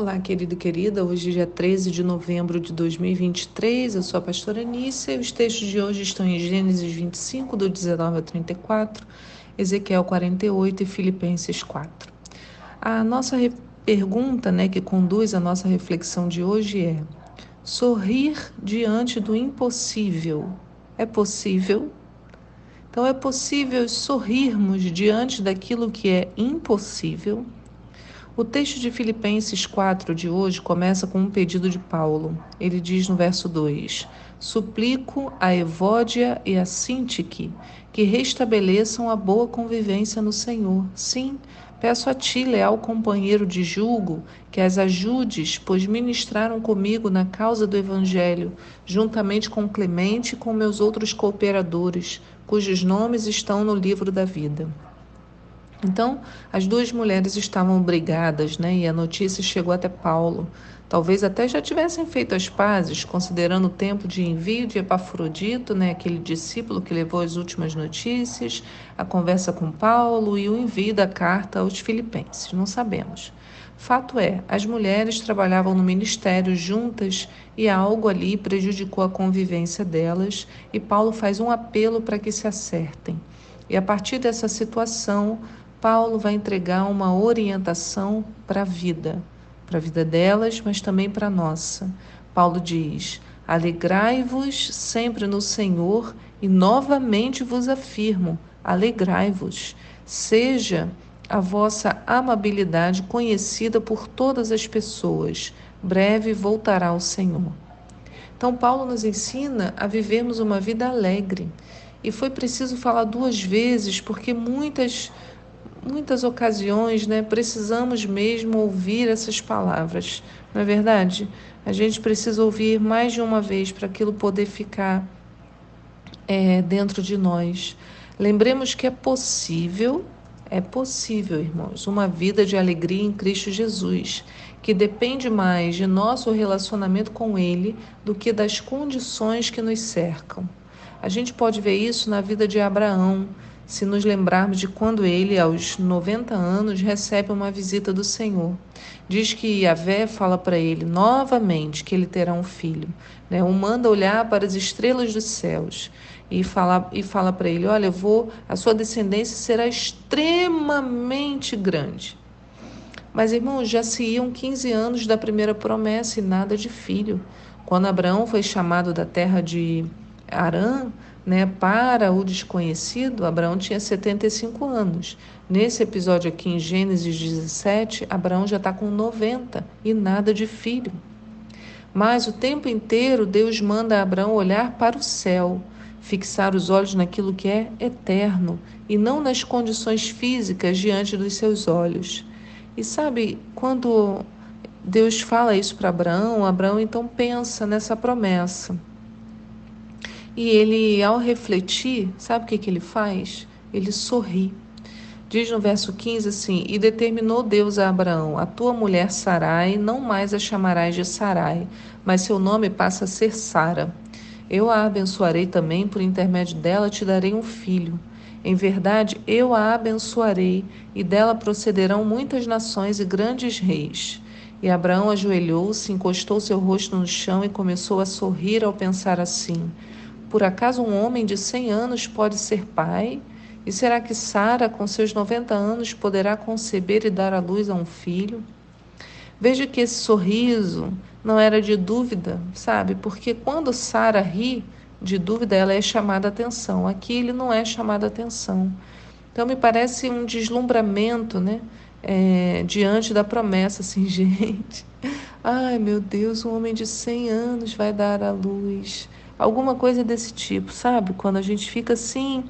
Olá, querido e querida. Hoje, é dia 13 de novembro de 2023, eu sou a pastora Nícia e os textos de hoje estão em Gênesis 25, do 19 a 34, Ezequiel 48 e Filipenses 4. A nossa pergunta né, que conduz a nossa reflexão de hoje é: sorrir diante do impossível é possível? Então, é possível sorrirmos diante daquilo que é impossível? O texto de Filipenses 4 de hoje começa com um pedido de Paulo. Ele diz no verso 2: Suplico a Evódia e a Sintique que restabeleçam a boa convivência no Senhor. Sim, peço a ti, leal companheiro de julgo, que as ajudes, pois ministraram comigo na causa do Evangelho, juntamente com Clemente e com meus outros cooperadores, cujos nomes estão no livro da vida. Então, as duas mulheres estavam brigadas, né? E a notícia chegou até Paulo. Talvez até já tivessem feito as pazes, considerando o tempo de envio de Epafrodito, né, aquele discípulo que levou as últimas notícias, a conversa com Paulo e o envio da carta aos filipenses. Não sabemos. Fato é, as mulheres trabalhavam no ministério juntas e algo ali prejudicou a convivência delas, e Paulo faz um apelo para que se acertem. E a partir dessa situação, Paulo vai entregar uma orientação para a vida, para a vida delas, mas também para a nossa. Paulo diz: Alegrai-vos sempre no Senhor, e novamente vos afirmo: alegrai-vos. Seja a vossa amabilidade conhecida por todas as pessoas. Breve voltará o Senhor. Então, Paulo nos ensina a vivermos uma vida alegre. E foi preciso falar duas vezes, porque muitas muitas ocasiões, né, precisamos mesmo ouvir essas palavras, não é verdade? A gente precisa ouvir mais de uma vez para aquilo poder ficar é, dentro de nós. Lembremos que é possível, é possível, irmãos, uma vida de alegria em Cristo Jesus, que depende mais de nosso relacionamento com Ele do que das condições que nos cercam. A gente pode ver isso na vida de Abraão se nos lembrarmos de quando ele, aos 90 anos, recebe uma visita do Senhor. Diz que Yahvé fala para ele novamente que ele terá um filho. Né? O manda olhar para as estrelas dos céus e fala, e fala para ele: Olha, vou, a sua descendência será extremamente grande. Mas, irmãos, já se iam 15 anos da primeira promessa e nada de filho. Quando Abraão foi chamado da terra de Arã, né, para o desconhecido, Abraão tinha 75 anos. Nesse episódio aqui em Gênesis 17, Abraão já está com 90 e nada de filho. Mas o tempo inteiro Deus manda Abraão olhar para o céu, fixar os olhos naquilo que é eterno e não nas condições físicas diante dos seus olhos. E sabe, quando Deus fala isso para Abraão, Abraão então pensa nessa promessa. E ele, ao refletir, sabe o que, que ele faz? Ele sorri. Diz no verso 15 assim: E determinou Deus a Abraão: A tua mulher Sarai não mais a chamarás de Sarai, mas seu nome passa a ser Sara. Eu a abençoarei também, por intermédio dela te darei um filho. Em verdade, eu a abençoarei, e dela procederão muitas nações e grandes reis. E Abraão ajoelhou-se, encostou seu rosto no chão e começou a sorrir ao pensar assim: por acaso um homem de 100 anos pode ser pai? E será que Sara, com seus 90 anos, poderá conceber e dar à luz a um filho? Veja que esse sorriso não era de dúvida, sabe? Porque quando Sara ri de dúvida, ela é chamada atenção. Aqui ele não é chamado atenção. Então me parece um deslumbramento, né? É, diante da promessa, assim, gente. Ai, meu Deus, um homem de 100 anos vai dar à luz alguma coisa desse tipo, sabe? Quando a gente fica assim,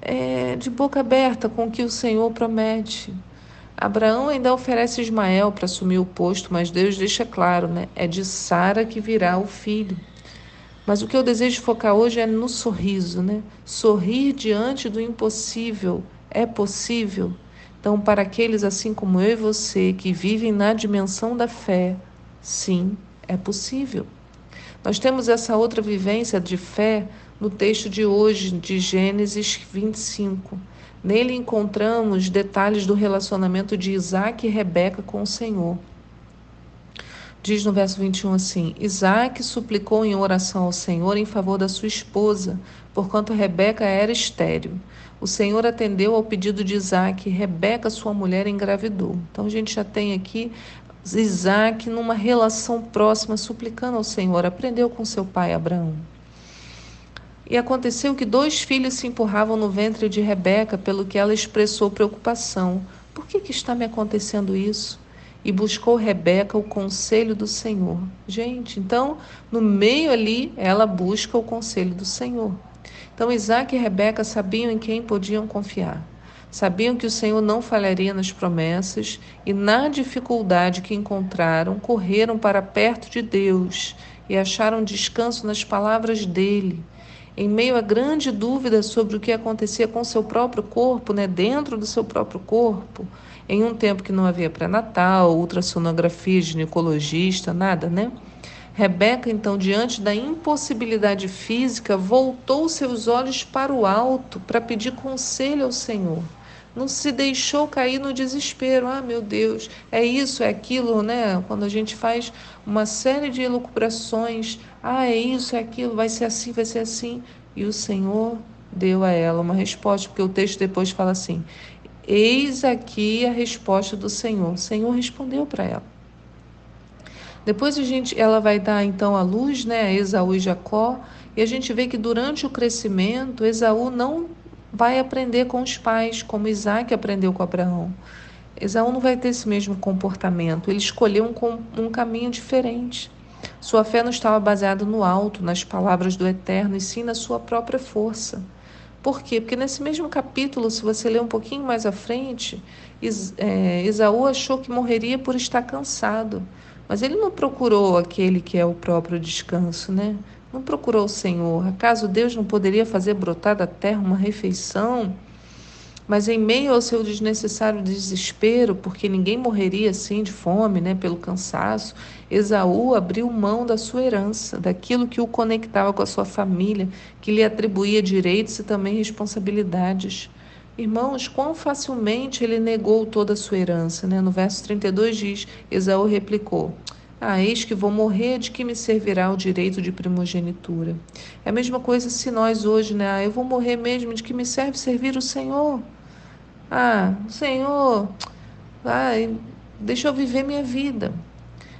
é, de boca aberta com o que o Senhor promete. Abraão ainda oferece Ismael para assumir o posto, mas Deus deixa claro, né? É de Sara que virá o filho. Mas o que eu desejo focar hoje é no sorriso, né? Sorrir diante do impossível é possível. Então, para aqueles assim como eu e você que vivem na dimensão da fé, sim, é possível. Nós temos essa outra vivência de fé no texto de hoje, de Gênesis 25. Nele encontramos detalhes do relacionamento de Isaac e Rebeca com o Senhor. Diz no verso 21 assim: Isaac suplicou em oração ao Senhor em favor da sua esposa, porquanto Rebeca era estéril. O Senhor atendeu ao pedido de Isaac e Rebeca, sua mulher, engravidou. Então a gente já tem aqui Isaac numa relação próxima, suplicando ao Senhor. Aprendeu com seu pai Abraão. E aconteceu que dois filhos se empurravam no ventre de Rebeca, pelo que ela expressou preocupação. Por que, que está me acontecendo isso? e buscou Rebeca o conselho do Senhor. Gente, então, no meio ali, ela busca o conselho do Senhor. Então, Isaac e Rebeca sabiam em quem podiam confiar. Sabiam que o Senhor não falharia nas promessas e, na dificuldade que encontraram, correram para perto de Deus e acharam descanso nas palavras dele. Em meio a grande dúvida sobre o que acontecia com seu próprio corpo, né, dentro do seu próprio corpo, em um tempo que não havia pré-natal, ultrassonografia, ginecologista, nada, né? Rebeca, então, diante da impossibilidade física, voltou seus olhos para o alto para pedir conselho ao Senhor. Não se deixou cair no desespero. Ah, meu Deus, é isso, é aquilo, né? Quando a gente faz uma série de elucubrações, ah, é isso, é aquilo, vai ser assim, vai ser assim. E o Senhor deu a ela uma resposta, porque o texto depois fala assim: Eis aqui a resposta do Senhor. O Senhor respondeu para ela. Depois a gente, ela vai dar então a luz, né, a Esaú e Jacó, e a gente vê que durante o crescimento, Esaú não vai aprender com os pais, como Isaac aprendeu com Abraão. Esaú não vai ter esse mesmo comportamento, ele escolheu um, um caminho diferente. Sua fé não estava baseada no alto, nas palavras do Eterno, e sim na sua própria força. Por quê? Porque nesse mesmo capítulo, se você ler um pouquinho mais à frente, é, Esaú achou que morreria por estar cansado. Mas ele não procurou aquele que é o próprio descanso, né? Não procurou o Senhor. Acaso Deus não poderia fazer brotar da terra uma refeição? Mas em meio ao seu desnecessário desespero, porque ninguém morreria assim de fome, né, pelo cansaço, Esaú abriu mão da sua herança, daquilo que o conectava com a sua família, que lhe atribuía direitos e também responsabilidades. Irmãos, quão facilmente ele negou toda a sua herança, né? No verso 32 diz: Esaú replicou: ah, eis que vou morrer, de que me servirá o direito de primogenitura? É a mesma coisa se nós hoje, né? Ah, eu vou morrer mesmo, de que me serve servir o Senhor? Ah, Senhor, ai, deixa eu viver minha vida.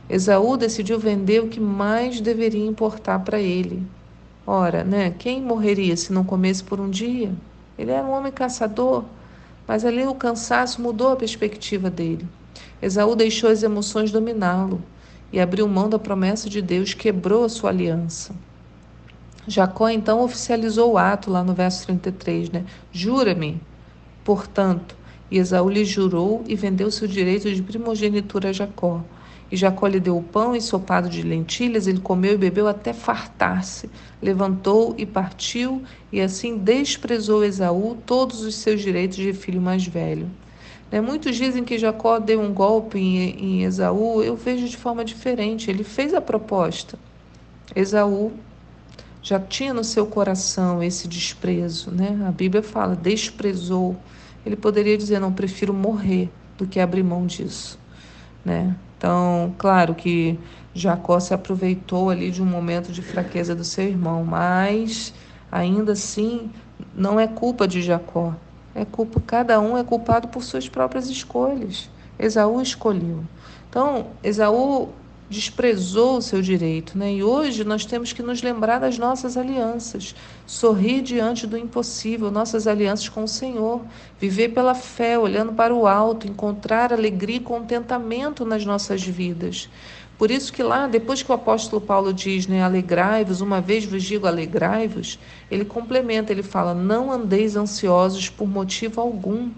Esaú decidiu vender o que mais deveria importar para ele. Ora, né, quem morreria se não comesse por um dia? Ele era um homem caçador, mas ali o cansaço mudou a perspectiva dele. Esaú deixou as emoções dominá-lo e abriu mão da promessa de Deus, quebrou a sua aliança. Jacó então oficializou o ato lá no verso 33, né? Jura-me, portanto. E Esaú lhe jurou e vendeu seu direito de primogenitura a Jacó. E Jacó lhe deu o pão ensopado de lentilhas, ele comeu e bebeu até fartar-se. Levantou e partiu, e assim desprezou Esaú todos os seus direitos de filho mais velho. Né? Muitos dizem que Jacó deu um golpe em, em Esaú, eu vejo de forma diferente. Ele fez a proposta. Esaú já tinha no seu coração esse desprezo, né? A Bíblia fala, desprezou. Ele poderia dizer, não, prefiro morrer do que abrir mão disso, né? Então, claro que Jacó se aproveitou ali de um momento de fraqueza do seu irmão, mas ainda assim não é culpa de Jacó, é culpa, cada um é culpado por suas próprias escolhas. Esaú escolheu. Então, Esaú desprezou o seu direito, né? E hoje nós temos que nos lembrar das nossas alianças, sorrir diante do impossível, nossas alianças com o Senhor, viver pela fé, olhando para o alto, encontrar alegria e contentamento nas nossas vidas. Por isso que lá, depois que o apóstolo Paulo diz, né, alegrai-vos, uma vez vos digo alegrai-vos, ele complementa, ele fala, não andeis ansiosos por motivo algum.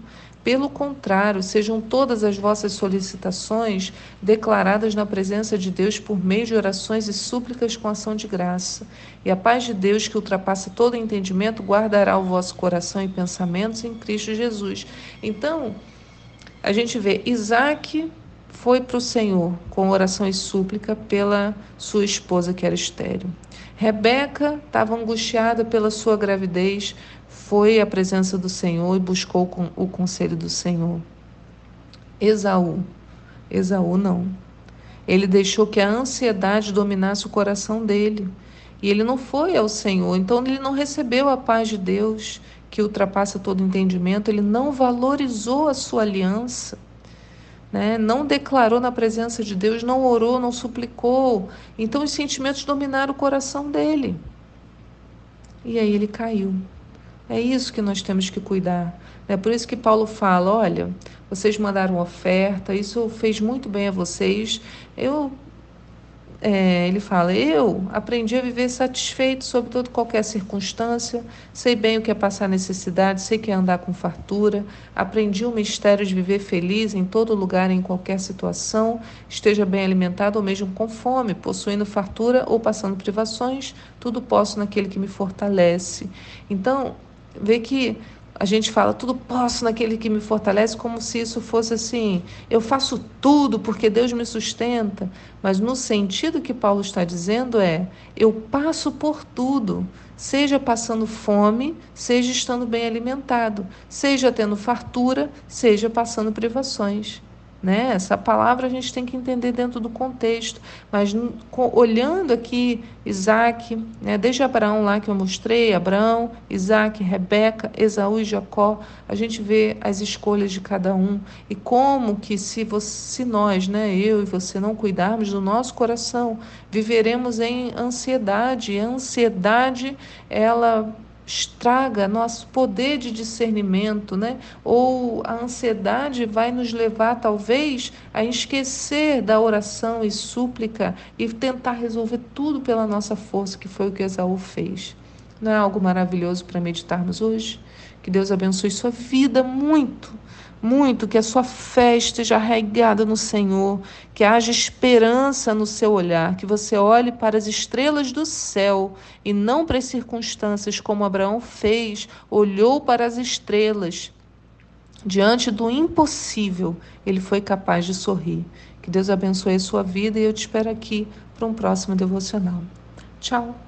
Pelo contrário, sejam todas as vossas solicitações declaradas na presença de Deus por meio de orações e súplicas com ação de graça. E a paz de Deus, que ultrapassa todo entendimento, guardará o vosso coração e pensamentos em Cristo Jesus. Então, a gente vê Isaac foi para o Senhor com oração e súplica pela sua esposa que era estéril. Rebeca estava angustiada pela sua gravidez, foi à presença do Senhor e buscou o conselho do Senhor. Esaú, Esaú não. Ele deixou que a ansiedade dominasse o coração dele. E ele não foi ao Senhor, então ele não recebeu a paz de Deus, que ultrapassa todo entendimento, ele não valorizou a sua aliança. Né? não declarou na presença de Deus, não orou, não suplicou. Então os sentimentos dominaram o coração dele. E aí ele caiu. É isso que nós temos que cuidar. É por isso que Paulo fala: olha, vocês mandaram oferta, isso fez muito bem a vocês. Eu é, ele fala: Eu aprendi a viver satisfeito sobre toda qualquer circunstância, sei bem o que é passar necessidade, sei que é andar com fartura, aprendi o mistério de viver feliz em todo lugar, em qualquer situação, esteja bem alimentado ou mesmo com fome, possuindo fartura ou passando privações, tudo posso naquele que me fortalece. Então, vê que a gente fala tudo posso naquele que me fortalece, como se isso fosse assim, eu faço tudo porque Deus me sustenta. Mas no sentido que Paulo está dizendo é, eu passo por tudo, seja passando fome, seja estando bem alimentado, seja tendo fartura, seja passando privações. Né? Essa palavra a gente tem que entender dentro do contexto, mas olhando aqui Isaac, né? desde Abraão lá que eu mostrei, Abraão, Isaac, Rebeca, Esaú e Jacó, a gente vê as escolhas de cada um e como que se, você, se nós, né, eu e você não cuidarmos do nosso coração, viveremos em ansiedade, e a ansiedade ela estraga nosso poder de discernimento, né? Ou a ansiedade vai nos levar talvez a esquecer da oração e súplica e tentar resolver tudo pela nossa força, que foi o que Esaú fez. Não é algo maravilhoso para meditarmos hoje? Que Deus abençoe sua vida muito muito que a sua fé esteja arraigada no Senhor, que haja esperança no seu olhar, que você olhe para as estrelas do céu e não para as circunstâncias como Abraão fez, olhou para as estrelas. Diante do impossível, ele foi capaz de sorrir. Que Deus abençoe a sua vida e eu te espero aqui para um próximo devocional. Tchau.